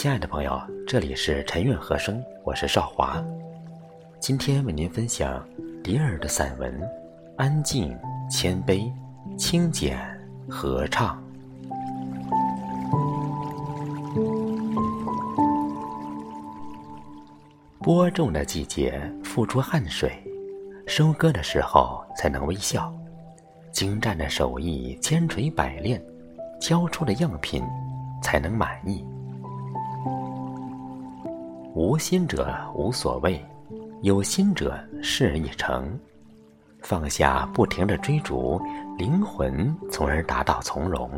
亲爱的朋友，这里是陈韵和声，我是少华。今天为您分享迪尔的散文《安静、谦卑、清简、合唱》。播种的季节付出汗水，收割的时候才能微笑。精湛的手艺千锤百炼，交出的样品才能满意。无心者无所谓，有心者事已成。放下不停的追逐，灵魂从而达到从容。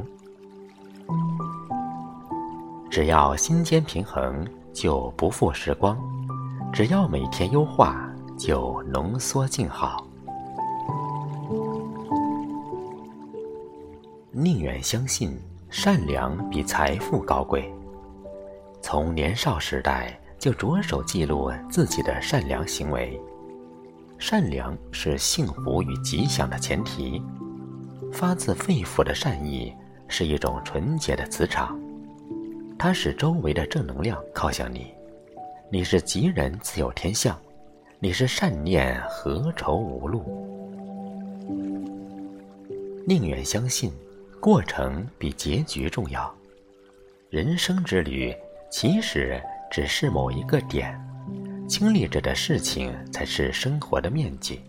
只要心间平衡，就不负时光；只要每天优化，就浓缩静好。宁愿相信善良比财富高贵。从年少时代。就着手记录自己的善良行为。善良是幸福与吉祥的前提。发自肺腑的善意是一种纯洁的磁场，它使周围的正能量靠向你。你是吉人自有天相，你是善念何愁无路？宁愿相信，过程比结局重要。人生之旅，其实。只是某一个点，经历着的事情才是生活的面积。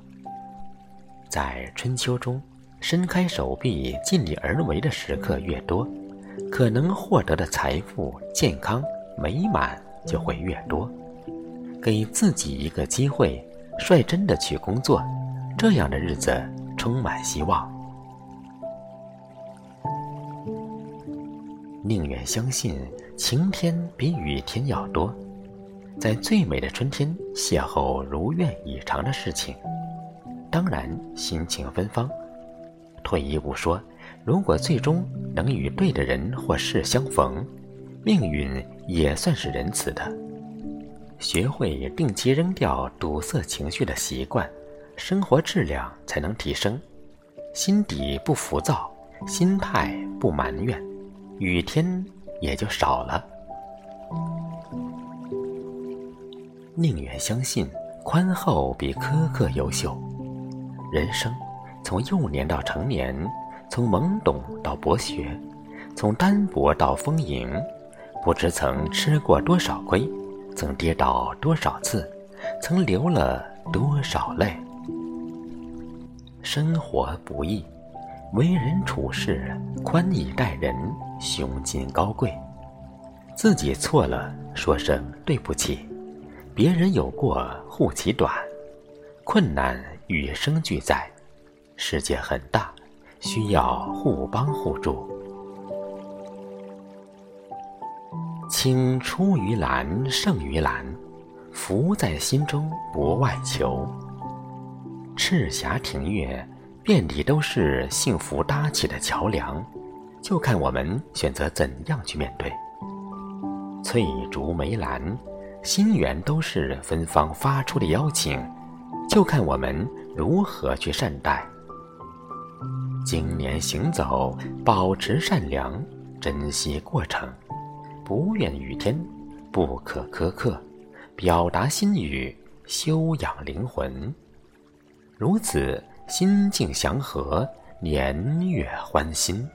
在春秋中，伸开手臂、尽力而为的时刻越多，可能获得的财富、健康、美满就会越多。给自己一个机会，率真的去工作，这样的日子充满希望。宁愿相信。晴天比雨天要多，在最美的春天邂逅如愿以偿的事情，当然心情芬芳。退一步说，如果最终能与对的人或事相逢，命运也算是仁慈的。学会定期扔掉堵塞情绪的习惯，生活质量才能提升。心底不浮躁，心态不埋怨，雨天。也就少了。宁愿相信宽厚比苛刻优秀。人生从幼年到成年，从懵懂到博学，从单薄到丰盈，不知曾吃过多少亏，曾跌倒多少次，曾流了多少泪。生活不易。为人处事，宽以待人，胸襟高贵。自己错了，说声对不起；别人有过，护其短。困难与生俱在，世界很大，需要互帮互助。青出于蓝胜于蓝，福在心中不外求。赤霞庭月。遍地都是幸福搭起的桥梁，就看我们选择怎样去面对。翠竹梅兰，心源都是芬芳发出的邀请，就看我们如何去善待。经年行走，保持善良，珍惜过程，不怨雨天，不可苛刻，表达心语，修养灵魂，如此。心境祥和，年月欢欣。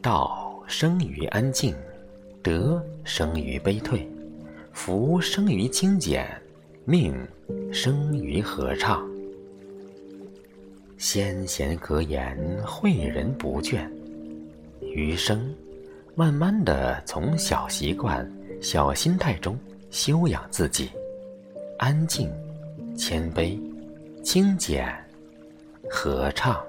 道生于安静，德生于悲退，福生于清简，命生于合唱。先贤格言，诲人不倦。余生，慢慢的从小习惯、小心态中修养自己。安静，谦卑，精简，合唱。